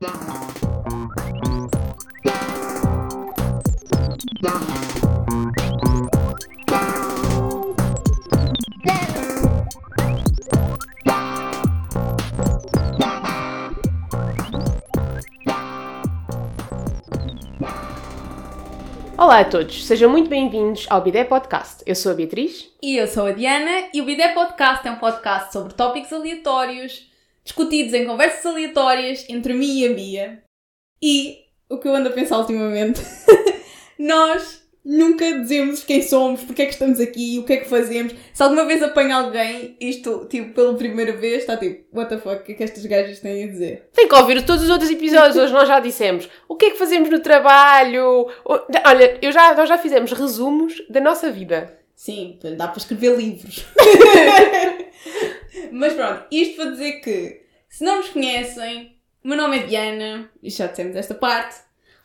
Olá a todos, sejam muito bem-vindos ao Bidé Podcast. Eu sou a Beatriz. E eu sou a Diana e o Bidé Podcast é um podcast sobre tópicos aleatórios, discutidos em conversas aleatórias entre mim e a Bia. E o que eu ando a pensar ultimamente, nós nunca dizemos quem somos, porque é que estamos aqui, o que é que fazemos. Se alguma vez apanha alguém, isto, tipo, pela primeira vez, está tipo, what the fuck, o que é que estas gajas têm a dizer? Tem que ouvir todos os outros episódios, hoje nós já dissemos o que é que fazemos no trabalho. Olha, eu já, nós já fizemos resumos da nossa vida. Sim, dá para escrever livros. Mas pronto, isto para dizer que, se não nos conhecem, o meu nome é Diana, e já dissemos esta parte.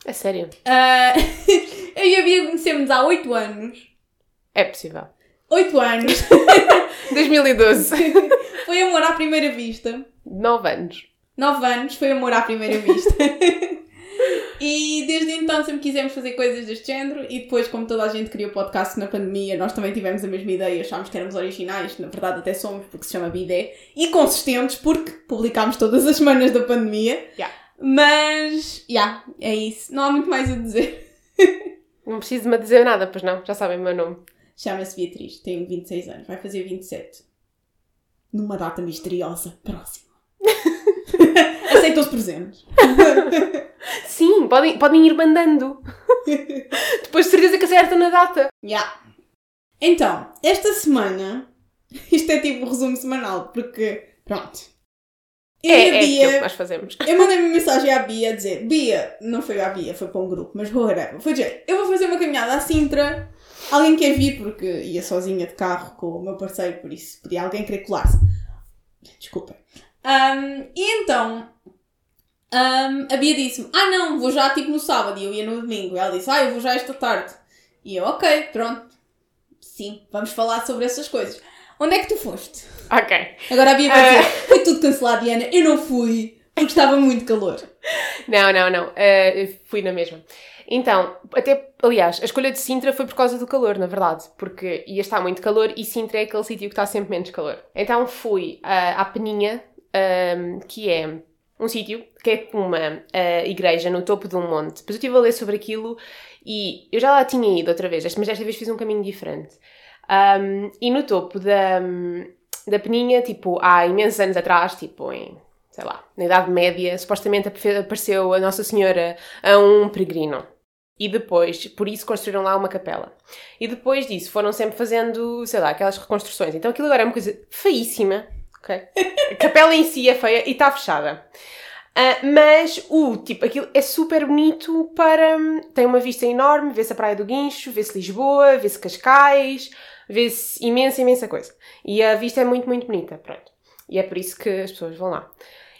É sério. Ah, eu e a Bia conhecemos há 8 anos. É possível. 8 anos. 2012. Foi amor à primeira vista. 9 anos. 9 anos foi amor à primeira vista. e desde então sempre quisemos fazer coisas deste género. E depois, como toda a gente criou podcast na pandemia, nós também tivemos a mesma ideia. Achámos que éramos originais. Na verdade, até somos, porque se chama Bidé. E consistentes, porque publicámos todas as semanas da pandemia. Yeah. Mas, já, yeah, é isso. Não há muito mais a dizer. Não preciso me dizer nada, pois não, já sabem o meu nome. Chama-se Beatriz, tem 26 anos, vai fazer 27. Numa data misteriosa próxima. Aceita os presentes. Sim, podem, podem ir mandando. Depois de certeza que acertam na data. Ya. Então, esta semana, isto é tipo um resumo semanal, porque, pronto. Eu É, e a é aquilo que Bia, nós fazemos. eu mandei uma mensagem à Bia a dizer, Bia, não foi à Bia, foi para um grupo, mas whatever. Foi dizer, eu vou fazer uma caminhada à Sintra, alguém quer vir, porque ia sozinha de carro com o meu parceiro, por isso podia alguém querer colar-se. Desculpem. Ahm, e então, ahm, a Bia disse-me, ah não, vou já tipo no sábado, e eu ia no domingo. E ela disse, ah, eu vou já esta tarde. E eu, ok, pronto. Sim, vamos falar sobre essas coisas. Onde é que tu foste? Ok. Agora a Bia vai dizer, foi tudo cancelado, Diana. Eu não fui, porque estava muito calor. Não, não, não. eu fui na mesma. Então, até, aliás, a escolha de Sintra foi por causa do calor, na verdade, porque ia estar muito calor e Sintra é aquele sítio que está sempre menos calor. Então fui ah, à Peninha, ahm, que é um sítio que é uma ah, igreja no topo de um monte. Depois eu estive a ler sobre aquilo e eu já lá tinha ido outra vez, mas desta vez fiz um caminho diferente. Ahm, e no topo da, da Peninha, tipo, há imensos anos atrás, tipo em sei lá, na Idade Média, supostamente apareceu a Nossa Senhora a um peregrino. E depois, por isso, construíram lá uma capela. E depois disso, foram sempre fazendo, sei lá, aquelas reconstruções. Então aquilo agora é uma coisa feíssima, ok? A capela em si é feia e está fechada. Ah, mas o tipo, aquilo é super bonito para. tem uma vista enorme, vê-se a Praia do Guincho, vê-se Lisboa, vê-se Cascais, vê-se imensa, imensa coisa. E a vista é muito, muito bonita, pronto. E é por isso que as pessoas vão lá.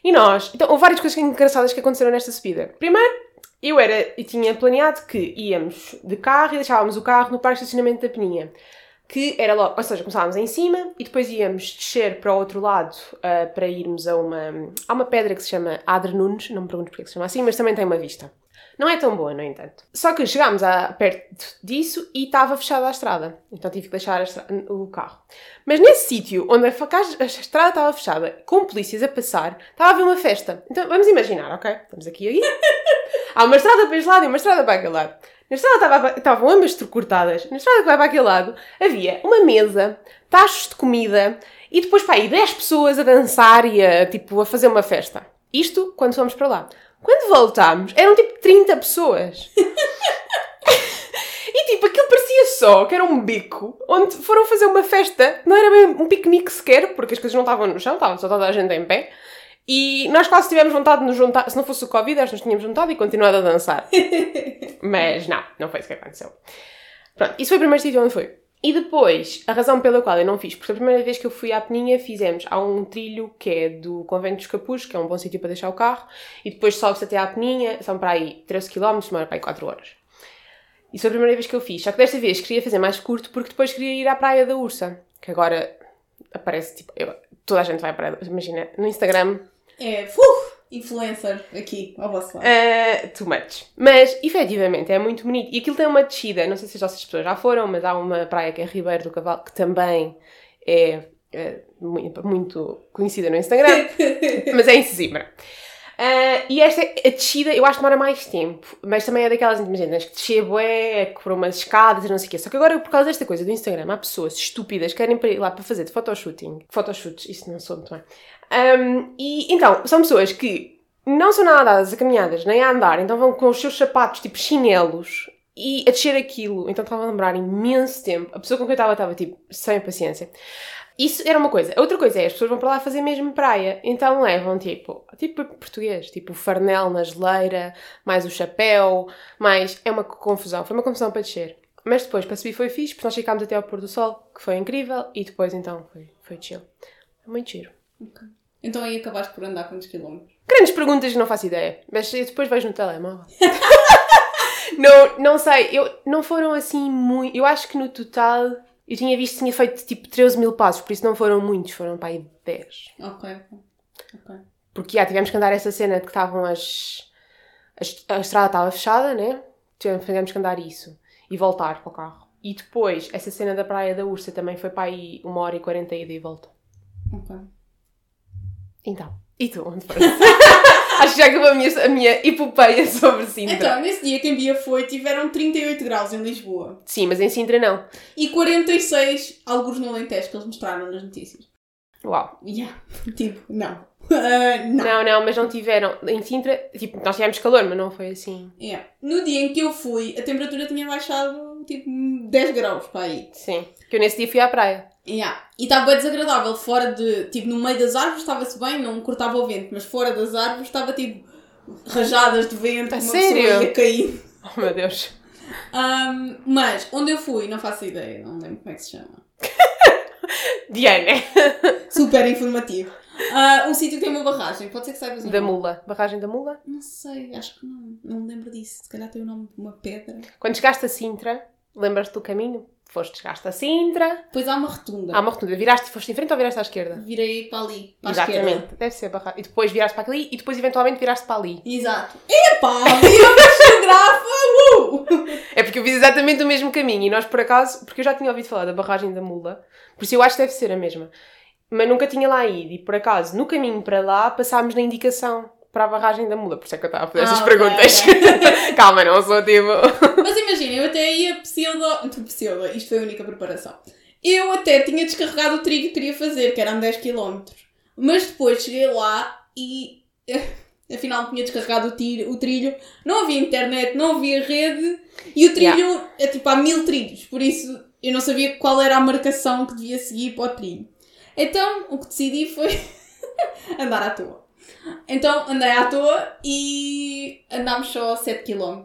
E nós, então, houve várias coisas engraçadas que aconteceram nesta subida. Primeiro, eu era e tinha planeado que íamos de carro e deixávamos o carro no parque de estacionamento da Peninha. Que era logo, ou seja, começávamos em cima e depois íamos descer para o outro lado ah, para irmos a uma, há uma pedra que se chama Adre Nunes, não me pergunto porque é que se chama assim, mas também tem uma vista. Não é tão boa, no entanto. Só que chegámos a, perto disso e estava fechada a estrada. Então tive que deixar a estra- o carro. Mas nesse sítio onde a, a estrada estava fechada, com polícias a passar, estava a haver uma festa. Então vamos imaginar, ok? Estamos aqui aí. Há uma estrada para este lado e uma estrada para aquele lado. Na estrada estava, estavam ambas cortadas. Na estrada que vai para aquele lado havia uma mesa, tachos de comida e depois para aí 10 pessoas a dançar e a, tipo, a fazer uma festa. Isto quando fomos para lá. Quando voltámos, eram tipo 30 pessoas. E tipo, aquilo parecia só que era um bico onde foram fazer uma festa. Não era bem um piquenique sequer, porque as coisas não estavam no chão, estava só toda a gente em pé. E nós quase tivemos vontade de nos juntar. Se não fosse o Covid, nós nos tínhamos juntado e continuado a dançar. Mas não, não foi isso que aconteceu. Pronto, isso foi o primeiro sítio onde fui. E depois, a razão pela qual eu não fiz, porque a primeira vez que eu fui à Peninha, fizemos, há um trilho que é do Convento dos Capuz, que é um bom sítio para deixar o carro, e depois sobe-se até à Peninha, são para aí 13 km, demora para aí 4 horas. Isso foi a primeira vez que eu fiz, só que desta vez queria fazer mais curto, porque depois queria ir à Praia da Ursa, que agora aparece, tipo, eu- toda a gente vai à Praia da Ursa, imagina, no Instagram, É, uf, influencer aqui ao vosso lado. Uh, too much. Mas, efetivamente, é muito bonito. E aquilo tem uma descida, não sei se as vossas pessoas já foram, mas há uma praia que é Ribeiro do Cavalo, que também é, é muito, conhecida no Instagram, mas é em Sesimbra. Uh, e esta, a descida, eu acho que demora mais tempo, mas também é daquelas, imagina, que descer bué, por umas escadas e não sei o quê. Só que agora, por causa desta coisa do Instagram, há pessoas estúpidas que querem ir lá para fazer de photoshooting. Photoshoots, isso não sou muito bem. Um, e então, são pessoas que não são nada dadas a caminhadas, nem a andar, então vão com os seus sapatos, tipo chinelos, e a descer aquilo. Então estava a lembrar imenso tempo. A pessoa com quem eu estava estava, tipo, sem paciência. Isso era uma coisa. A outra coisa é, as pessoas vão para lá fazer mesmo praia. Então levam, tipo, tipo português, tipo farnel na geleira, mais o chapéu, mais... É uma confusão. Foi uma confusão para descer. Mas depois, para subir foi fixe, porque nós ficámos até ao pôr do sol, que foi incrível, e depois, então, foi, foi chill. Foi muito giro. Ok. Então aí acabaste por andar quantos quilómetros? Grandes perguntas, não faço ideia. Mas depois vejo no telemóvel. não, não sei. Eu, não foram assim muito... Eu acho que no total eu tinha visto que tinha feito tipo 13 mil passos, por isso não foram muitos, foram para aí 10. Ok, ok. Porque já tivemos que andar essa cena de que estavam as. a estrada estava fechada, né? Tivemos que andar isso e voltar para o carro. E depois, essa cena da Praia da Ursa também foi para aí uma hora e 40 ida e volta. Ok. Então, e tu, onde foste? Acho que já acabou a minha, a minha epopeia sobre Sintra. Então, nesse dia que em Bia foi, tiveram 38 graus em Lisboa. Sim, mas em Sintra não. E 46, alguns no Alentejo, que eles mostraram nas notícias. Uau. Yeah. Tipo, não. Uh, não. Não, não, mas não tiveram. Em Sintra, tipo, nós tivemos calor, mas não foi assim. Yeah. No dia em que eu fui, a temperatura tinha baixado tipo 10 graus para aí. Sim. Que eu nesse dia fui à praia. Yeah. E estava bem desagradável. Fora de. Tipo, no meio das árvores estava-se bem, não cortava o vento, mas fora das árvores estava tipo rajadas de vento, A uma sério? pessoa ia cair. Oh meu Deus. Um, mas onde eu fui, não faço ideia, não lembro como é que se chama. Diana. Super informativo. Ah, um sítio que tem uma barragem, pode ser que saibas o Da nome. Mula. Barragem da Mula. Não sei, acho que não. Não me lembro disso. Se calhar tem o nome de uma pedra. Quando chegaste a Sintra, lembras-te do caminho? Foste, chegaste a Sintra. Depois há uma rotunda. Há uma rotunda. Viraste, foste em frente ou viraste à esquerda? Virei para ali, para a Exatamente. esquerda. Deve ser barragem. E depois viraste para ali e depois eventualmente viraste para ali. Exato. Epá, eu geógrafa! É porque eu fiz exatamente o mesmo caminho e nós por acaso, porque eu já tinha ouvido falar da barragem da Mula, por isso eu acho que deve ser a mesma. Mas nunca tinha lá ido e por acaso no caminho para lá passámos na indicação para a barragem da Mula, por isso é que eu estava a fazer Ah, essas ok, perguntas. Calma, não sou tipo. Mas imagina, eu até ia pseudo. Tu pseudo, isto foi a única preparação. Eu até tinha descarregado o trilho que queria fazer, que eram 10 km. Mas depois cheguei lá e. Afinal, tinha descarregado o, tiro, o trilho, não havia internet, não havia rede e o trilho é tipo há mil trilhos, por isso eu não sabia qual era a marcação que devia seguir para o trilho. Então o que decidi foi andar à toa. Então andei à toa e andámos só 7 km.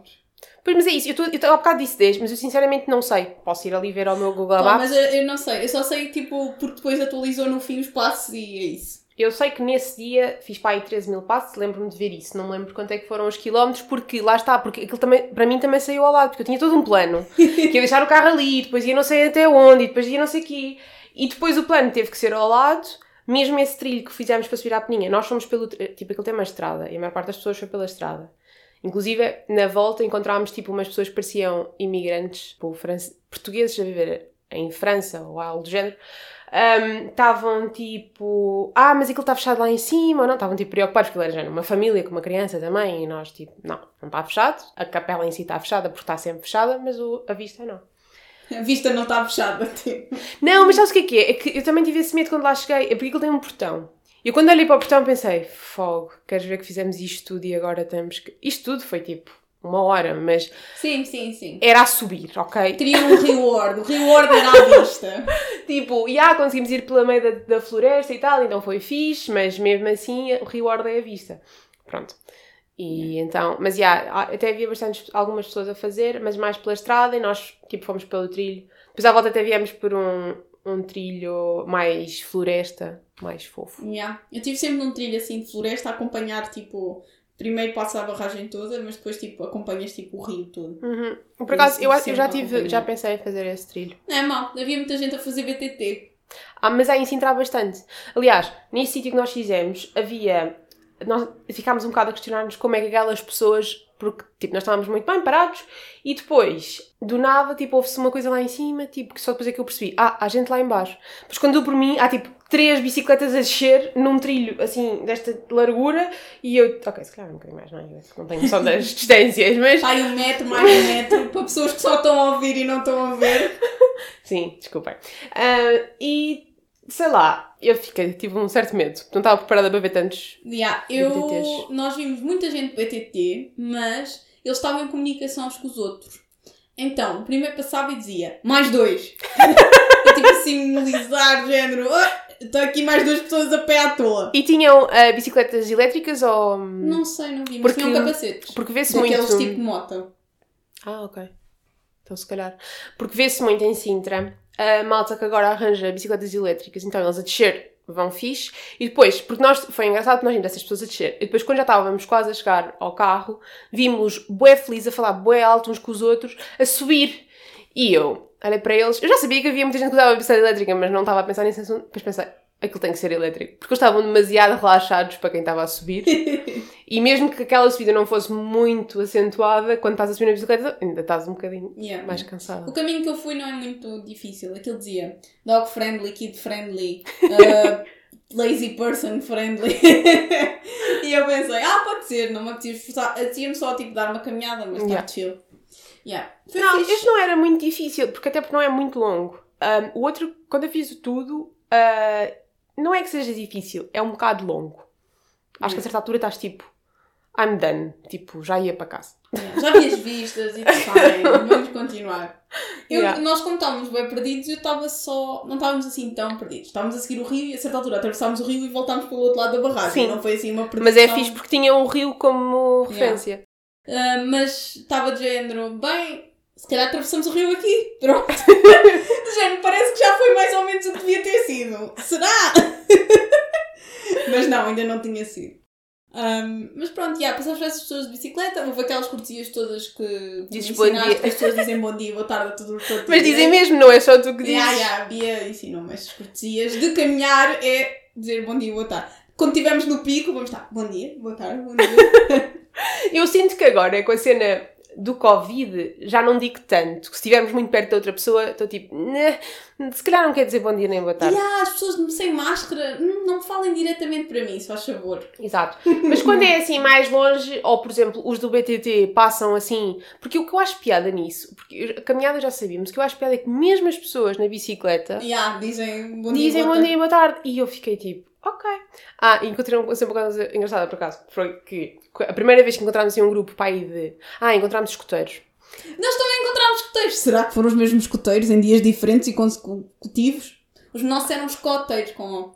Pois, mas é isso, eu, tô, há bocado disse 10, mas eu sinceramente não sei. Posso ir ali ver ao meu Google Pá, Maps. mas eu, eu não sei, eu só sei tipo porque depois atualizou no fim os passos e é isso. Eu sei que nesse dia fiz para aí 13 mil passos, lembro-me de ver isso. Não me lembro quanto é que foram os quilómetros, porque lá está, porque aquilo também, para mim também saiu ao lado, porque eu tinha todo um plano. que ia deixar o carro ali, depois ia não sei até onde, e depois ia não sei aqui. E depois o plano teve que ser ao lado, mesmo esse trilho que fizemos para subir à Peninha. Nós fomos pelo. Tipo, aquilo tem uma estrada, e a maior parte das pessoas foi pela estrada. Inclusive, na volta encontrámos tipo umas pessoas que pareciam imigrantes, tipo, portugueses a viver em França ou algo do género. Estavam tipo, ah, mas aquilo está fechado lá em cima, ou não? Estavam tipo preocupados, porque era uma família com uma criança também, e nós tipo, não, não está fechado. A capela em si está fechada porque está sempre fechada, mas o, a vista não. A vista não está fechada. Tipo. Não, mas sabes o que é que é? É que eu também tive esse medo quando lá cheguei, é porque aquilo tem um portão. E eu quando olhei para o portão pensei, fogo, queres ver que fizemos isto tudo e agora temos que. Isto tudo foi tipo uma hora, mas Sim, sim, sim. era a subir, ok? Teria um reward. O reward era à vista. Tipo, e ah, conseguimos ir pela meio da, da floresta e tal, então foi fixe, mas mesmo assim o reward é a vista. Pronto. E então, mas já, até havia bastantes, algumas pessoas a fazer, mas mais pela estrada e nós, tipo, fomos pelo trilho. Depois à volta até viemos por um, um trilho mais floresta, mais fofo. Yeah. Eu estive sempre num trilho assim de floresta a acompanhar, tipo, primeiro passa a barragem toda, mas depois, tipo, acompanhas, tipo, o rio todo. Uhum. Por acaso, eu, eu Sempre já tive, já pensei em fazer esse trilho. Não é mau, havia muita gente a fazer BTT. Ah, mas aí Sintra há bastante. Aliás, nesse sítio que nós fizemos, havia nós ficámos um bocado a questionar-nos como é que aquelas pessoas porque, tipo, nós estávamos muito bem parados e depois, do nada, tipo, houve-se uma coisa lá em cima, tipo, que só depois é que eu percebi. Ah, há gente lá em baixo. Mas quando eu por mim, há, tipo, três bicicletas a descer num trilho, assim, desta largura e eu... Ok, se calhar um bocadinho mais, não é? Não tenho noção das distâncias, mas... Ai, um metro, mais um metro, para pessoas que só estão a ouvir e não estão a ver. Sim, desculpem. Uh, e sei lá, eu fiquei, tive um certo medo. Não estava preparada para ver tantos Yeah, eu, BTTs. nós vimos muita gente BTT, mas eles estavam em comunicação uns com os outros. Então, o primeiro passava e dizia, mais dois. eu tipo assim, simbolizar, género, "Ah, estão aqui mais duas pessoas a pé à toa. E tinham ah, bicicletas elétricas ou... Não sei, não vi, mas Porque- tinham capacetes. Porque vê-se muito... tipo de moto. Ah, ok. Então se calhar. Porque vê-se muito em Sintra a malta que agora arranja bicicletas elétricas, então eles a descer vão fixe. E depois, porque nós, foi engraçado que nós vimos essas pessoas a descer. E depois, quando já estávamos quase a chegar ao carro, vimos bué felizes a falar bué alto uns com os outros, a subir. E eu olhei para eles, eu já sabia que havia muita gente que usava bicicleta elétrica, mas não estava a pensar nesse assunto. Depois pensei, aquilo tem que ser elétrico. Porque eles estavam demasiado relaxados para quem estava a subir. e mesmo que aquela subida não fosse muito acentuada, quando estás a subir na bicicleta, ainda estás um bocadinho Yeah. mais cansada. O caminho que eu fui não é muito difícil. Aquilo dizia dog friendly, kid friendly, uh, lazy person friendly. e eu pensei, ah, pode ser, não me apetecia esforçar. Apetecia-me só tipo dar uma caminhada, mas está Yeah. chill. Yeah. Foi Não, fixe. este não era muito difícil, porque até porque não é muito longo. Um, o outro, quando eu fiz o tudo, uh, não é que seja difícil, é um bocado longo. Acho que a certa altura estás tipo, I'm done. Tipo, já ia para casa. Yeah, Já vi as vistas e fine, vamos continuar. Eu- Yeah. Nós, como estávamos bem perdidos, eu estava só. Não estávamos assim tão perdidos. Estávamos a seguir o rio e a certa altura atravessámos o rio e voltámos pelo outro lado da barragem. Sim. Não foi assim uma perdição. Mas é fixe porque tinha o rio como referência. Ah, mas estava de género, bem, se calhar atravessamos o rio aqui. Pronto. género, parece que já foi mais ou menos o que devia ter sido. Será? mas não, ainda não tinha sido. Ahm, mas pronto, já, passamos por essas pessoas de bicicleta, houve aquelas cortesias todas que Dizes bom dia. as pessoas dizem bom dia, boa tarde a todo Mas dizem mesmo, não é só tu que dizes. Ya, ya, a Bia ensinou-me estas cortesias. De caminhar é dizer bom dia, boa tarde. Quando estivermos no pico, vamos estar bom dia, boa tarde, bom dia. Eu sinto que agora, com a cena do Covid, já não digo tanto. Que se estivermos muito perto da outra pessoa, estou tipo, "Né, se calhar não quer dizer bom dia nem boa tarde. E há as pessoas sem máscara, hum, não falem diretamente para mim, se faz favor. Exato. Mas quando é assim mais longe, ou por exemplo, os do BTT passam assim. Porque o que eu acho piada nisso, porque a caminhada já sabíamos, o que eu acho piada é que mesmo as pessoas na bicicleta E dizem bom dia. dizem bom dia, boa tarde. E eu fiquei tipo, ok. Ah, e encontrei um- sempre uma coisa engraçada por acaso. Foi que a primeira vez que encontrámos assim um grupo aí de. Ah, encontrámos escuteiros. Nós também encontramos escoteiros. Será que foram os mesmos escoteiros em dias diferentes e consecutivos? Os nossos eram escoteiros com.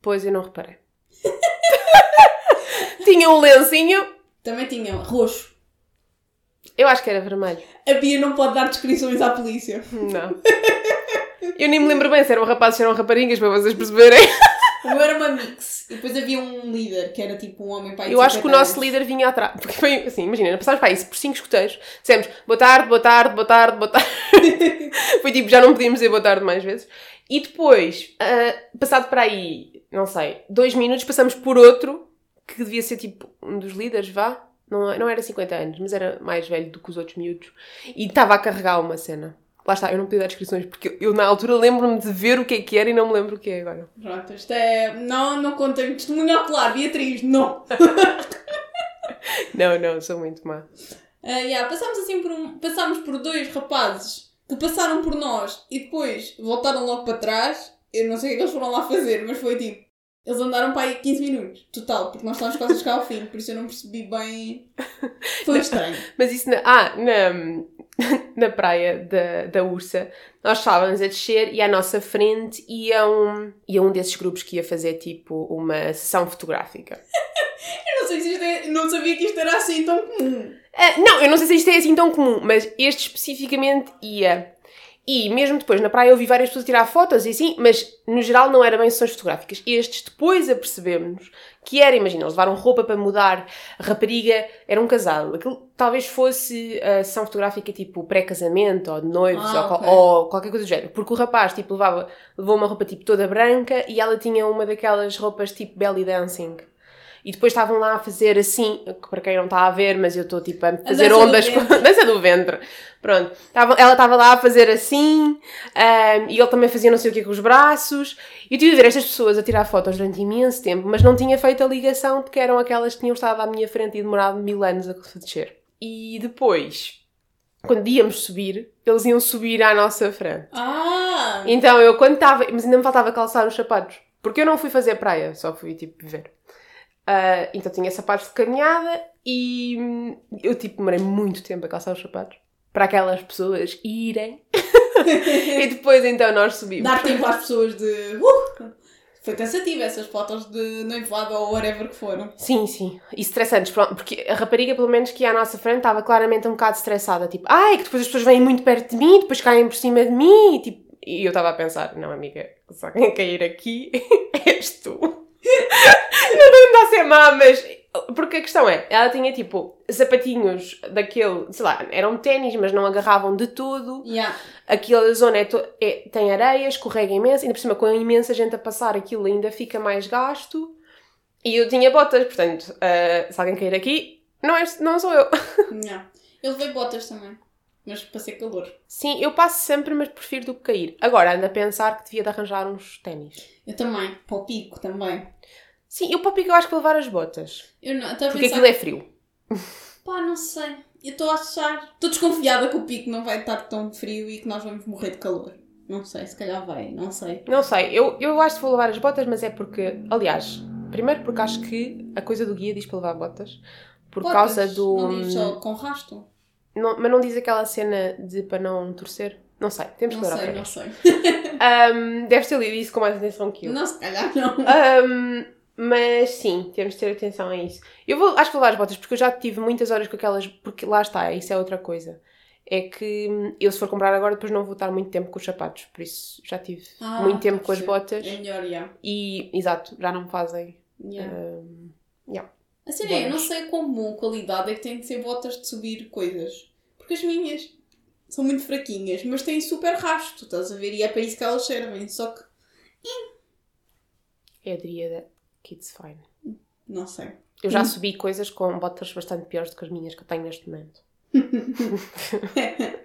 Pois eu não reparei. Tinha um lencinho, Também tinham roxo. eu acho que era vermelho. A Bia não pode dar descrições à polícia. Não. Eu nem me lembro bem se eram rapazes ou eram raparigas, para vocês perceberem. O meu era uma mix. E depois havia um líder, que era tipo um homem de Eu acho que o 50 nosso líder vinha atrás. Porque foi assim, imagina, passámos para isso por cinco escuteiros, dissemos boa tarde, boa tarde, boa tarde, boa tarde. foi tipo, já não podíamos dizer boa tarde mais vezes. E depois, ah, passado para aí, não sei, dois minutos, passamos por outro, que devia ser tipo um dos líderes, vá. Não, não era 50 anos, mas era mais velho do que os outros miúdos. E estava a carregar uma cena. Lá está, eu não podia dar descrições, porque eu na altura lembro-me de ver o que é que era e não me lembro o que é agora. Pronto, isto é. Não, não contem testemunho ocular, Beatriz, não. Não, não, sou muito má. Ah, yeah, passámos assim por um, passámos por dois rapazes que passaram por nós e depois voltaram logo para trás. Eu não sei o que é que eles foram lá fazer, mas foi tipo. Eles andaram para aí 15 minutos, total, porque nós estávamos quase a chegar ao fim, por isso eu não percebi bem. Foi estranho. Mas isso na, ah, na, na praia da, da Ursa, nós estávamos a descer e à nossa frente ia um, ia um desses grupos que ia fazer tipo uma sessão fotográfica. Eu não sei se isto é. Não sabia que isto era assim tão comum. Ah, não, eu não sei se isto é assim tão comum, mas este especificamente ia. E mesmo depois na praia eu vi várias pessoas tirar fotos e assim, mas no geral não era bem sessões fotográficas. Estes depois apercebemos que era, imagina, eles levaram roupa para mudar, rapariga era um casal. Aquilo talvez fosse a sessão fotográfica tipo pré-casamento ou de noivos Ah, ou, qual- ok. ou qualquer coisa do género. Porque o rapaz tipo levava, levou uma roupa tipo toda branca e ela tinha uma daquelas roupas tipo belly dancing. E depois estavam lá a fazer assim, que para quem não está a ver, mas eu estou tipo a fazer do ondas com a dança do ventre. Pronto. Tava- ela estava lá a fazer assim, ahm, e ele também fazia não sei o que com os braços. E eu tive de ver estas pessoas a tirar fotos durante imenso tempo, mas não tinha feito a ligação de que eram aquelas que tinham estado à minha frente e demorado mil anos a descer. E depois, quando íamos subir, eles iam subir à nossa frente. Ah! Então eu quando estava. Mas ainda me faltava calçar os sapatos. Porque eu não fui fazer praia, só fui tipo ver. Ah, então tinha sapatos de caminhada e hum, eu tipo demorei muito tempo a calçar os sapatos. Para aquelas pessoas irem. e depois então nós subimos. Dar tempo às pessoas de. Uh! Foi cansativo essas fotos de noivado ou whatever que foram. Sim, sim. E estressantes, pronto, porque a rapariga, pelo menos que ia à nossa frente, estava claramente um bocado estressada. Tipo, ai, que depois as pessoas vêm muito perto de mim, depois caem por cima de mim. E, tipo, e eu estava a pensar, não, amiga, só quem cair aqui és tu. Não estou a ser má, mas. Porque a questão é, ela tinha tipo sapatinhos daquele, sei lá, eram ténis, mas não agarravam de tudo. Yeah. Aquela zona é é- tem areia, escorrega imenso, ainda por cima com a imensa gente a passar aquilo ainda fica mais gasto. E eu tinha botas, portanto, ah, se alguém cair aqui, não, é, não sou eu. Yeah. Eu levei botas também. Mas passei calor. Sim, eu passo sempre, mas prefiro do que cair. Agora ando a pensar que devia de arranjar uns ténis. Eu também. Para o pico também. Sim, eu para o pico eu acho que vou levar as botas. Eu não, Porque pensar. aquilo é frio. Pá, não sei. Eu estou a achar. Estou desconfiada que o pico não vai estar tão frio e que nós vamos morrer de calor. Não sei, se calhar vai, não sei. Não sei, eu, eu acho que vou levar as botas, mas é porque, aliás, primeiro porque acho que a coisa do guia diz para levar botas. Por Botas, causa do. Não diz só com rasto? Não- mas não diz aquela cena de para não torcer? Não sei, temos que Não ler sei, outra não sei. Deves ter lido isso com mais atenção que eu. Não, se calhar não. Ahm, mas sim, temos de ter atenção a isso. Eu vou, acho que vou levar as botas porque eu já tive muitas horas com aquelas. Porque lá está, isso é outra coisa. É que hum, eu, se for comprar agora, depois não vou estar muito tempo com os sapatos. Por isso já tive Ah, muito tempo com as botas. É melhor, já. E, exato, já não fazem. Yeah. ahm, yeah. A cena é, eu não sei quão boa qualidade é que têm de ser botas de subir coisas. Porque as minhas são muito fraquinhas, mas têm super rasto, estás a ver? E é para isso que elas servem. Só que, É a Dríada Kids Fine. não sei. Eu já Hum. subi coisas com botas bastante piores do que as minhas que eu tenho neste momento.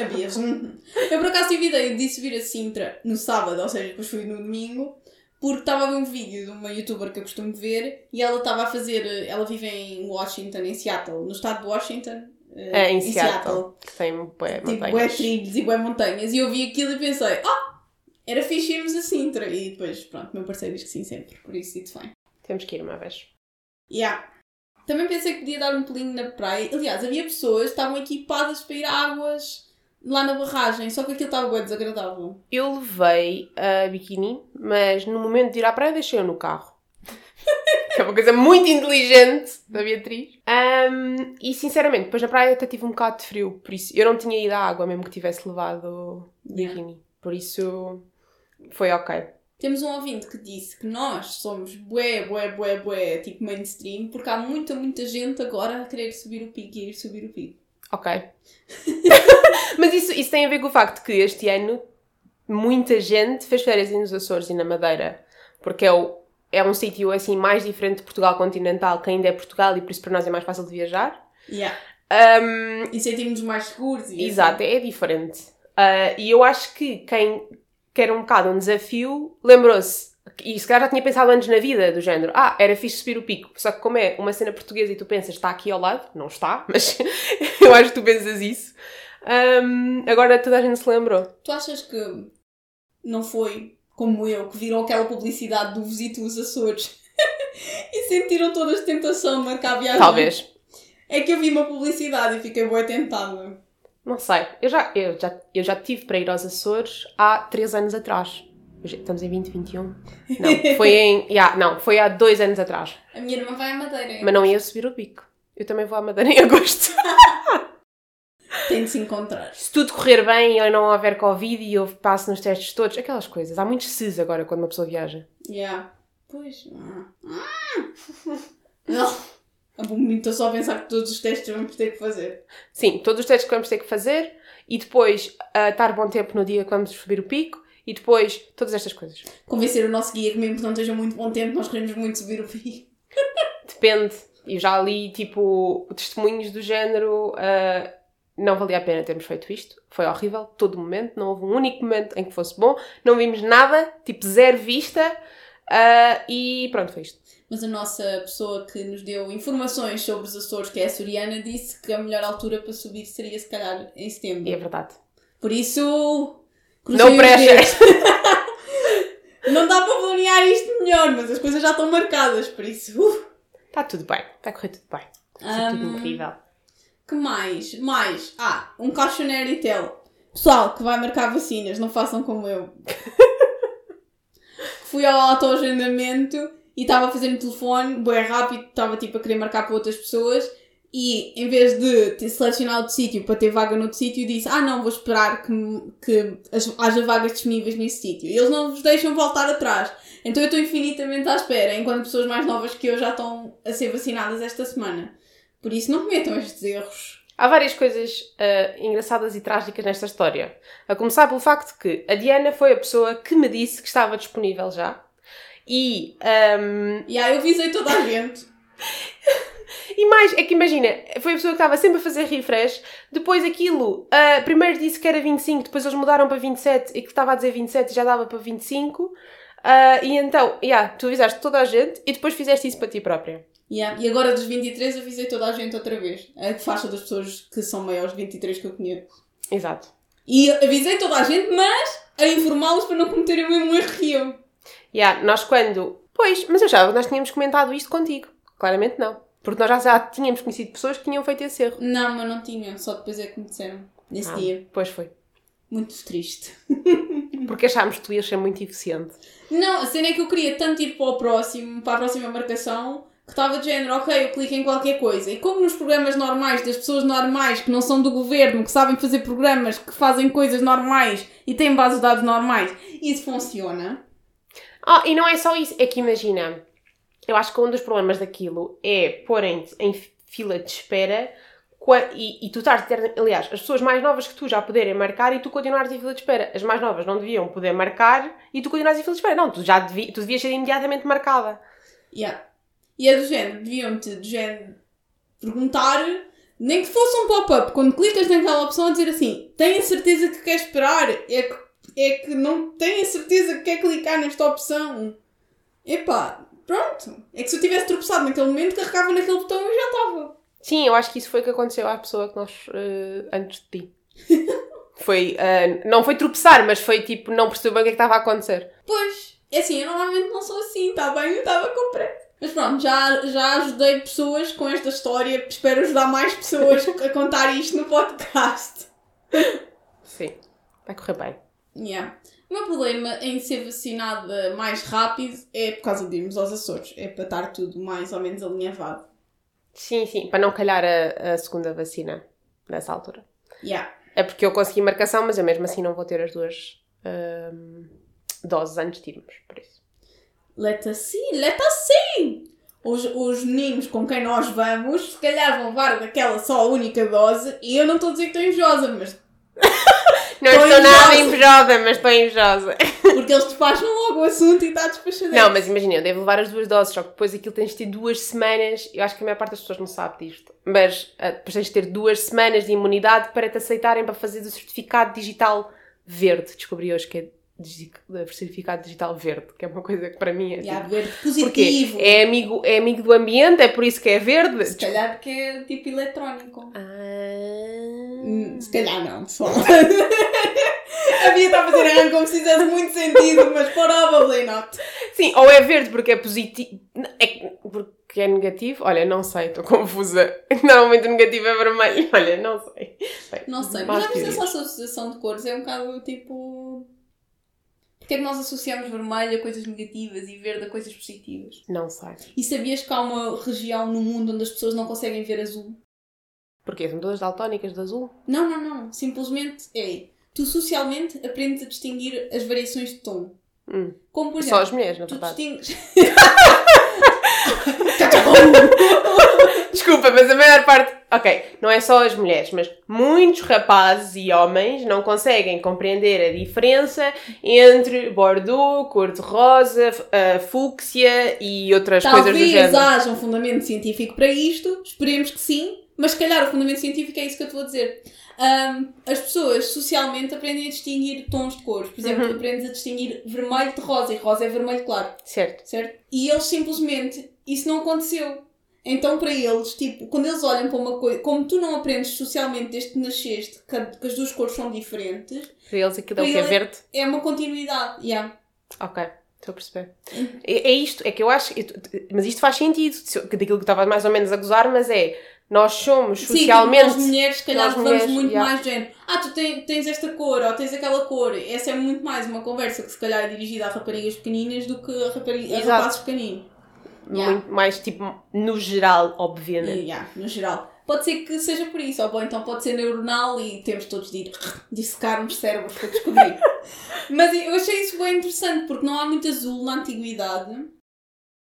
Havias. Uhum. Eu por acaso tive ideia de subir a Sintra no sábado, ou seja, depois fui no domingo, porque estava a ver um vídeo de uma youtuber que eu costumo ver e ela estava a fazer. Ela vive em Washington, em Seattle, no estado de Washington. Eh, É, em Seattle. Que tem bué Tipo, bué montanhas. trilhos e bué montanhas. E eu vi aquilo e pensei, ah, era fixe irmos a Sintra. E depois, pronto, meu parceiro diz que sim sempre, por isso it's fine. Temos que ir uma vez. Yeah. Também pensei que podia dar um pulinho na praia. Aliás, havia pessoas que estavam equipadas para ir a águas lá na barragem, só que aquilo estava bem desagradável. Eu levei a biquíni, mas no momento de ir à praia deixei-o no carro. Que é uma coisa muito inteligente da Beatriz. Ahm, e sinceramente, depois na praia até tive um bocado de frio, por isso eu não tinha ido à água mesmo que tivesse levado o Yeah. biquíni. Por isso foi ok. Temos um ouvinte que disse que nós somos bué, bué, bué, bué, tipo mainstream, porque há muita, muita gente agora a querer subir o pico e ir subir o pico. Ok. Mas isso, isso tem a ver com o facto que este ano muita gente fez férias nos Açores e na Madeira, porque é, o, é um sítio assim mais diferente de Portugal continental, que ainda é Portugal e por isso para nós é mais fácil de viajar. Yeah. Um, E sentimos mais seguros e exato, é diferente. Ah, e eu acho que quem quer um bocado um desafio lembrou-se, e se calhar já tinha pensado antes na vida, do género, ah, era fixe subir o pico, só que como é uma cena portuguesa e tu pensas, está aqui ao lado, não está, mas eu acho que tu pensas isso. Um, agora toda a gente se lembrou. Tu achas que não foi como eu, que viram aquela publicidade do Visito os Açores e sentiram todas a tentação de marcar a viagem? Talvez. É que eu vi uma publicidade e fiquei bem tentada. Não sei. Eu já, eu, já, eu já tive para ir aos Açores há 3 anos atrás. Estamos em 2021? Não, foi em. yeah, não, foi há 2 anos atrás. A minha irmã vai à Madeira. Mas não ia subir o pico. Eu também vou à Madeira em agosto. Tem de se encontrar. Se tudo correr bem e não houver Covid e eu passo nos testes todos, aquelas coisas. Há muitos SIS agora quando uma pessoa viaja. Yeah. Pois. Ah. Ah. Não. É bonito só pensar que todos os testes vamos ter que fazer. Sim, todos os testes que vamos ter que fazer e depois ah, estar bom tempo no dia que vamos subir o pico e depois todas estas coisas. Convencer o nosso guia que mesmo que não esteja muito bom tempo, nós queremos muito subir o pico. depende. Eu já li, tipo, testemunhos do género. ah, não valia a pena termos feito isto. Foi horrível, todo momento. Não houve um único momento em que fosse bom. Não vimos nada, tipo, zero vista. ah, e pronto, foi isto. Mas a nossa pessoa que nos deu informações sobre os Açores, que é a Soriana, disse que a melhor altura para subir seria se calhar em setembro. E é verdade. Por isso. Os pressure. Não dá para planear isto melhor, mas as coisas já estão marcadas, por isso. uh. Está tudo bem. Vai correr tudo bem. Vai ser tudo incrível. Que mais? Mais. Ah, um caixoneiro tel. Pessoal que vai marcar vacinas, não façam como eu. Fui ao autoagendamento e estava a fazer no telefone, bem rápido, estava tipo a querer marcar para outras pessoas e em vez de ter selecionado outro sítio para ter vaga noutro sítio, disse: Ah, não, vou esperar que, que haja vagas disponíveis nesse sítio. Eles não vos deixam voltar atrás. Então eu estou infinitamente à espera, enquanto pessoas mais novas que eu já estão a ser vacinadas esta semana. Por isso, não cometam estes erros. Há várias coisas ah, engraçadas e trágicas nesta história. A começar pelo facto que a Diana foi a pessoa que me disse que estava disponível já. E, ahm, E aí eu avisei toda a gente. e mais, é que imagina, foi a pessoa que estava sempre a fazer refresh. Depois aquilo, ah, primeiro disse que era 25, depois eles mudaram para 27 e que estava a dizer 27 e já dava para 25. Ah, e então, yeah, tu avisaste toda a gente e depois fizeste isso para ti própria. Yeah. E agora dos 23 avisei toda a gente outra vez. A faixa das pessoas que são maiores de 23 que eu conheço. Exato. E avisei toda a gente, mas a informá-los para não cometerem o mesmo erro que eu. Yeah, nós quando. Pois, mas eu já, nós tínhamos comentado isto contigo. Claramente não. Porque nós já, já tínhamos conhecido pessoas que tinham feito esse erro. Não, mas não tinha. Só depois é que me disseram. Nesse Ah, dia. Pois foi. Muito triste. Porque achámos que tu ias ser muito eficiente. Não, a cena é que eu queria tanto ir para o próximo, para a próxima marcação, que estava de género, ok, eu clico em qualquer coisa. E como nos programas normais, das pessoas normais, que não são do governo, que sabem fazer programas, que fazem coisas normais e têm bases de dados normais, isso funciona. Ah, e não é só isso. É que imagina, eu acho que um dos problemas daquilo é porem-te em fila de espera e, e tu estás. Aliás, as pessoas mais novas que tu já poderem marcar e tu continuares em fila de espera. As mais novas não deviam poder marcar e tu continuares em fila de espera. Não, tu já devi, tu devias ser imediatamente marcada. Yeah. E é do género, deviam-te, do género, perguntar, nem que fosse um pop-up, quando clicas naquela opção a dizer assim, tenha certeza que quer esperar, é que, é que não tenha certeza que quer clicar nesta opção. Epá, pronto. É que se eu tivesse tropeçado naquele momento, carregava naquele botão e eu já estava. Sim, eu acho que isso foi o que aconteceu à pessoa que nós. eh, antes de ti. foi. eh, não foi tropeçar, mas foi tipo, não percebeu bem o que é que estava a acontecer. Pois, é assim, eu normalmente não sou assim, está bem? Eu estava com pressa. Mas pronto, já, já ajudei pessoas com esta história, espero ajudar mais pessoas a contar isto no podcast. Sim, vai correr bem. Yeah. O meu problema em ser vacinada mais rápido é por causa de irmos aos Açores. É para estar tudo mais ou menos alinhavado. Sim, sim, para não calhar a, a segunda vacina nessa altura. Yeah. É porque eu consegui marcação, mas eu mesmo assim não vou ter as duas ahm, doses antes de irmos, por isso. Let us see, let us see! Os, os meninos com quem nós vamos, se calhar vão levar daquela só única dose. E eu não estou a dizer que estou invejosa, mas Não Estou estou nada invejosa. invejosa, mas estou invejosa. porque eles despacham logo o assunto e está despachado. Não, mas imagina, eu devo levar as duas doses, só que depois aquilo tens de ter duas semanas. Eu acho que a maior parte das pessoas não sabe disto, mas ah, depois tens de ter duas semanas de imunidade para te aceitarem para fazer o certificado digital verde. Descobri hoje que é certificado digital verde, que é uma coisa que para mim é. Yeah, tipo, verde positivo. É amigo, é amigo do ambiente, é por isso que é verde. Se calhar porque é tipo eletrónico. Ah. Hum, Se calhar não, pessoal. a Bia está a fazer arranjo como se fizesse muito sentido, mas probably not. Sim, ou é verde porque é positivo. É que- porque é negativo? Olha, não sei, estou confusa. Normalmente o negativo é vermelho. Olha, não sei. Bem, Não sei, mas teorias. essa associação de cores? É um bocado tipo. Porque é que nós associamos vermelho a coisas negativas e verde a coisas positivas? Não sei. E sabias que há uma região no mundo onde as pessoas não conseguem ver azul? Porquê? São todas daltónicas de azul? Não, não, não. Simplesmente é. Tu socialmente aprendes a distinguir as variações de tom. Hum. Como por Só exemplo. as mulheres, na Tu verdade. distingues. Desculpa, mas a maior parte. Ok, não é só as mulheres, mas muitos rapazes e homens não conseguem compreender a diferença entre bordeaux, cor-de-rosa, uh, fúcsia e outras coisas do Talvez género. haja um fundamento científico para isto, esperemos que sim, mas se calhar o fundamento científico é isso que eu te vou dizer. Ahm, as pessoas socialmente aprendem a distinguir tons de cores. Por exemplo, Uhum. tu aprendes a distinguir vermelho de rosa e rosa é vermelho claro, Certo. certo? E eles simplesmente, isso não aconteceu. Então, para eles, tipo, quando eles olham para uma coisa, como tu não aprendes socialmente desde que nasceste que, que as duas cores são diferentes, Para eles aquilo é o que é verde. é uma continuidade. Yeah. Ok, estou a perceber. É, é isto, é que eu acho. eu- mas isto faz sentido, daquilo que estava mais ou menos a gozar, mas é. Nós somos Sim, socialmente. tipo, nós mulheres, se calhar, nós levamos mulheres, muito yeah. mais género. Ah, tu ten- tens esta cor, ou tens aquela cor. Essa é muito mais uma conversa que se calhar é dirigida a raparigas pequeninas do que a, a rapazes pequeninos. Yeah. muito mais tipo no geral, obviamente. Yeah, no geral. Pode ser que seja por isso, ou bom, então pode ser neuronal e temos todos de ir dissecarmos cérebros para descobrir. Mas eu achei isso bem interessante porque não há muito azul na antiguidade.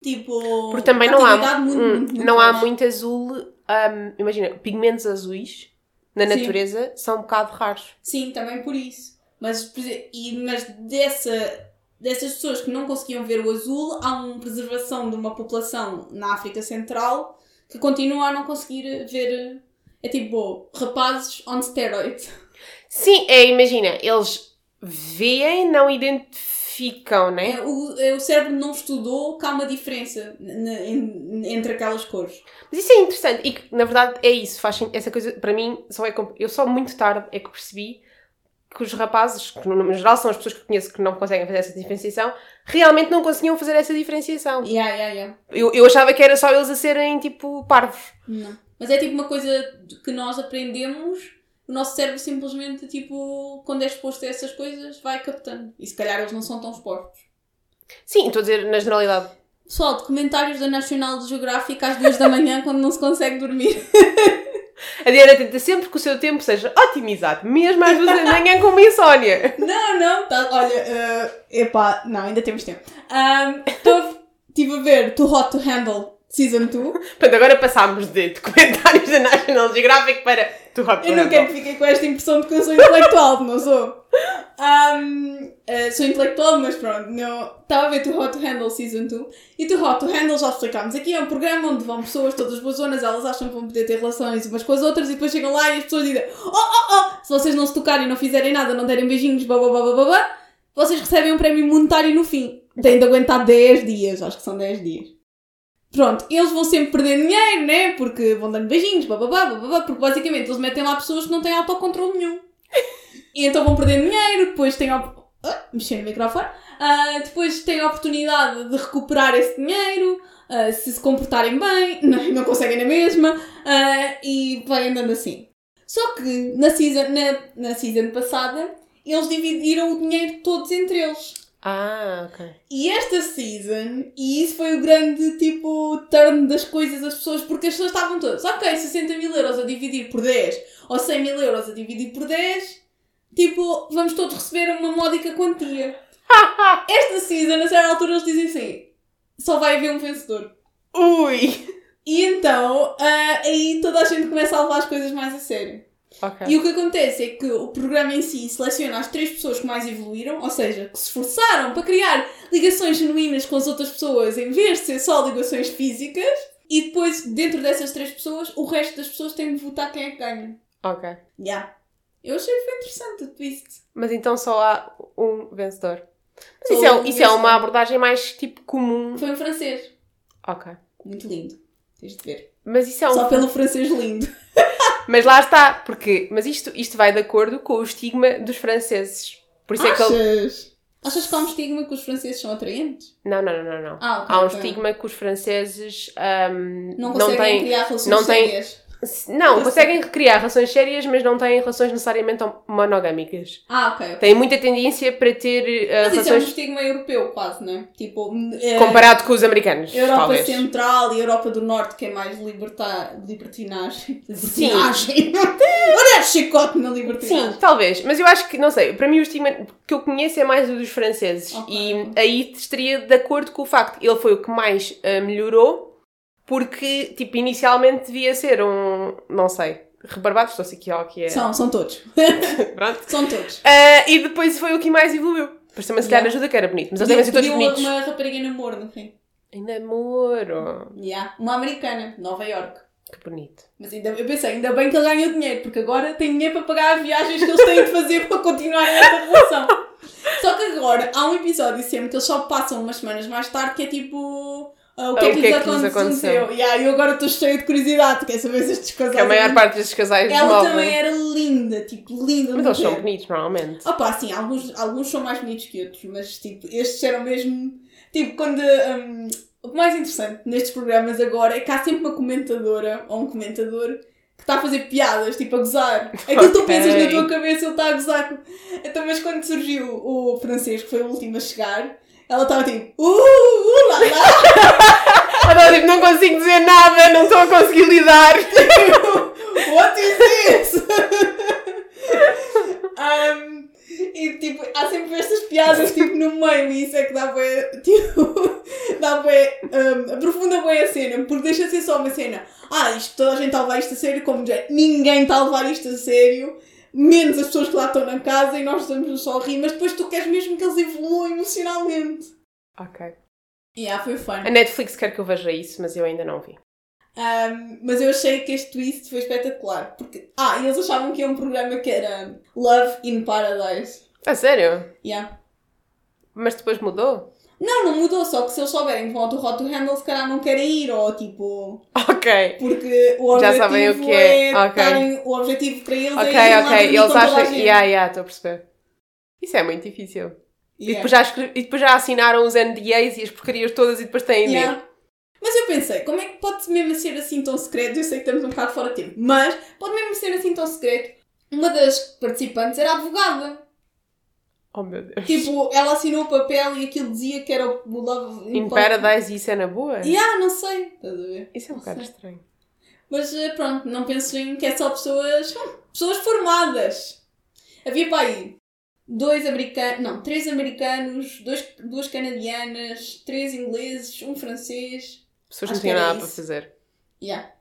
Tipo. Porque também não há, muito, hum, muito, muito não há longe. muito azul. hum, imagina, pigmentos azuis na Sim. natureza são um bocado raros. Sim, também por isso. Mas, e, mas dessa, dessas pessoas que não conseguiam ver o azul, há uma preservação de uma população na África Central que continua a não conseguir ver. É tipo, rapazes on steroids. Sim, é, imagina, eles veem, não identificam, né? É, o, é, o cérebro não estudou que há uma diferença entre aquelas cores. Mas isso é interessante e na verdade, é isso. Faz, essa coisa, para mim, só é. Eu só muito tarde é que percebi que os rapazes, que no, geral são as pessoas que eu conheço que não conseguem fazer essa diferenciação, realmente não conseguiam fazer essa diferenciação. Yeah, yeah, yeah. Eu, eu achava que era só eles a serem, tipo, parvos. Não. Mas é tipo uma coisa que nós aprendemos, o nosso cérebro simplesmente, tipo, quando é exposto a essas coisas, vai captando. E se calhar eles não são tão expostos. Sim, estou a dizer na generalidade. Pessoal, documentários da National Geographic às duas da manhã quando não se consegue dormir. A Diana tenta sempre que o seu tempo seja otimizado, mesmo às vezes da manhã com uma insónia. Não, não, tá, olha, uh, epá, não, ainda temos tempo. Estive a ver Too Hot to Handle Season 2. Portanto, agora passámos de documentários da National Geographic para tu Eu não quero que fiquem com esta impressão de que eu sou intelectual, não sou. Um, uh, sou intelectual, mas pronto, não. Estava a ver Too Hot to Handle Season 2 e Too Hot to Handle já explicámos. Aqui é um programa onde vão pessoas de todas as boas zonas, elas acham que vão poder ter relações umas com as outras e depois chegam lá e as pessoas dizem: Oh, oh, oh, se vocês não se tocarem, não fizerem nada, não derem beijinhos, blá blá blá blá blá, blá vocês recebem um prémio monetário no fim. Têm de aguentar 10 dias, acho que são 10 dias. Pronto, eles vão sempre perder dinheiro, né? Porque vão dando beijinhos, bababá, bababá, porque basicamente eles metem lá pessoas que não têm autocontrole nenhum. E então vão perder dinheiro, depois têm a... op- ah, mexer no microfone. Ah, depois têm a oportunidade de recuperar esse dinheiro, ah, se se comportarem bem, não, não conseguem na mesma, ah, e vai andando assim. Só que na season, na, na season passada, eles dividiram o dinheiro todos entre eles. Ah, ok. E esta season, e isso foi o grande tipo turn das coisas das pessoas, porque as pessoas estavam todas, ok, 60 mil euros a dividir por 10 ou 100 mil euros a dividir por 10, tipo, vamos todos receber uma módica quantia. Esta season, a certa altura, eles dizem assim: só vai haver um vencedor. Ui! E então, ah, aí toda a gente começa a levar as coisas mais a sério. Ok. E o que acontece é que o programa em si seleciona as três pessoas que mais evoluíram, ou seja, que se esforçaram para criar ligações genuínas com as outras pessoas em vez de ser só ligações físicas, e depois, dentro dessas três pessoas, o resto das pessoas têm de votar quem é que ganha. Ok. Yeah. Eu achei que foi interessante o twist. Mas então só há um vencedor. Mas Só isso, é, um isso é vencedor. uma abordagem mais tipo comum. Foi um francês. Ok. Muito lindo. Tens de ver. Mas isso é um. Só pelo francês lindo. Mas lá está, porque. Mas isto, isto vai de acordo com o estigma dos franceses. Por isso é que ele. Achas? Achas que há um estigma que os franceses são atraentes? Não, não, não, não. não. Ah, ok. Há um ok. estigma que os franceses ahm, Não não, conseguem têm. criar relações não têm-. Não, conseguem criar relações sérias, mas não têm relações necessariamente monogâmicas. Ah, ok. Têm muita tendência para ter ah, Mas isso é um relações estigma europeu, quase, não é? Tipo, é, comparado com os americanos, Europa talvez. Central e Europa do Norte, que é mais liberta... libertinagem. Libertinagem. Olha, chicote na libertinagem. Sim, talvez. Mas eu acho que, não sei, para mim o estigma que eu conheço é mais o dos franceses. Ok. E aí estaria de acordo com o facto ele foi o que mais ah, melhorou porque, tipo, inicialmente devia ser um, não sei, rebarbado, estou aqui ó, que é... São, são todos. Pronto. são todos. Ah, e depois foi o que mais evoluiu. Depois também se calhar Yeah. ajuda que era bonito, mas eles devem ser todos bonitos. uma rapariga em namoro no fim. Em namoro. Yeah. Uma americana, Nova York. Que bonito. Mas ainda, eu pensei, ainda bem que ele ganhou dinheiro, porque agora tem dinheiro para pagar as viagens que eles têm de fazer para continuarem esta relação. Só que agora há um episódio sempre que eles só passam umas semanas mais tarde que é tipo. Ah, o que Ah, é que, lhes aconteceu? Yeah, eu agora estou cheio de curiosidade, quer saber se estes casais. Que a maior parte destes casais Ela também era linda, tipo, linda. Mas eles são bonitos, normalmente. Opa, sim, alguns, alguns são mais bonitos que outros, mas tipo, estes eram mesmo. Tipo, quando. hum, o mais interessante nestes programas agora é que há sempre uma comentadora ou um comentador que está a fazer piadas, tipo a gozar. Aquilo que tu pensas na tua cabeça, ele está a gozar. Então, mas quando surgiu o francês, que foi o último a chegar, ela estava tipo. Uh, uh, lá, lá. Agora, tipo, não consigo dizer nada, não estou a conseguir lidar. What is this? um, e tipo, há sempre estas piadas tipo, no meio e isso é que dá bem, tipo, dá bem, um, aprofunda bem a cena, porque deixa de ser só uma cena. Ah, isto, toda a gente está a levar isto a sério, como já ninguém está a levar isto a sério, menos as pessoas que lá estão na casa e nós estamos só a rir, mas depois tu queres mesmo que eles evoluam emocionalmente. ok. E yeah, foi fun. A Netflix quer que eu veja isso, mas eu ainda não vi. Um, mas eu achei que este twist foi espetacular. Porque, ah, eles achavam que ia um programa que era Love in Paradise. A sério? Yeah. Mas depois mudou? Não, não mudou, só que se eles souberem que vão ao do Hot to Handle, se calhar não querem ir, ou tipo. Ok. Porque o Já objetivo sabem o que é. Ok. estarem- o objetivo para eles Ok, é ir lá ok. dormir Eles a acham. Yeah, yeah, estou a perceber. Isso é muito difícil. E, Yeah. depois já escre- e depois já assinaram os NDAs e as porcarias todas e depois têm. Yeah. Mas eu pensei, como é que pode mesmo ser assim tão secreto? Eu sei que estamos um bocado fora de tempo, mas pode mesmo ser assim tão secreto. Uma das participantes era advogada. Oh meu Deus. Tipo, ela assinou o papel e aquilo dizia que era o Love In Paradise isso é na boa? Yeah, não sei. Estás a ver? Isso é um bocado estranho. Mas eh, pronto, não pensem que é só pessoas. pessoas formadas. Havia para aí dois americanos. Não, três americanos, dois, duas canadianas, três ingleses, um francês. Pessoas Acho não era nada para isso. fazer. Yeah.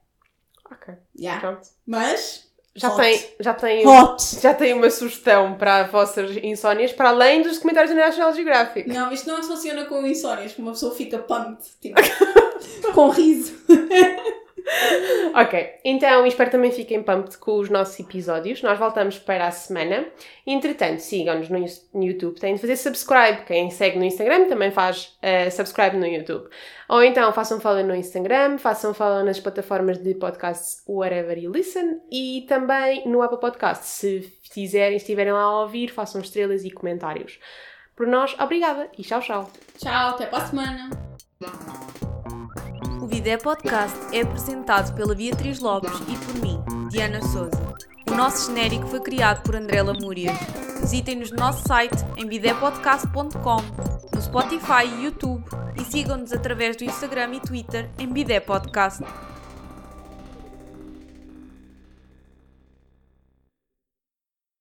Ok, Yeah. pronto. Mas. Já Hot. tem, já tem, Hot! já tem uma sugestão para as vossas insónias, para além dos documentários da National Geographic. Não, isto não funciona com insónias, que uma pessoa fica pumped. Tipo, com riso. Ok, então espero também fiquem pumped com os nossos episódios. Nós voltamos para a semana. Entretanto, sigam-nos no YouTube. Têm de fazer subscribe. Quem segue no Instagram também faz eh, subscribe no YouTube. Ou então façam follow no Instagram, façam follow nas plataformas de podcasts wherever you listen e também no Apple Podcasts. Se quiserem, estiverem lá a ouvir, façam estrelas e comentários. Por nós, obrigada e tchau, tchau. Tchau, até para a semana. O Vidé Podcast é apresentado pela Beatriz Lopes e por mim, Diana Souza. O nosso genérico foi criado por André Lamúria. Visitem-nos no nosso site em bidépodcast.com, no Spotify e YouTube e sigam-nos através do Instagram e Twitter em Bidé.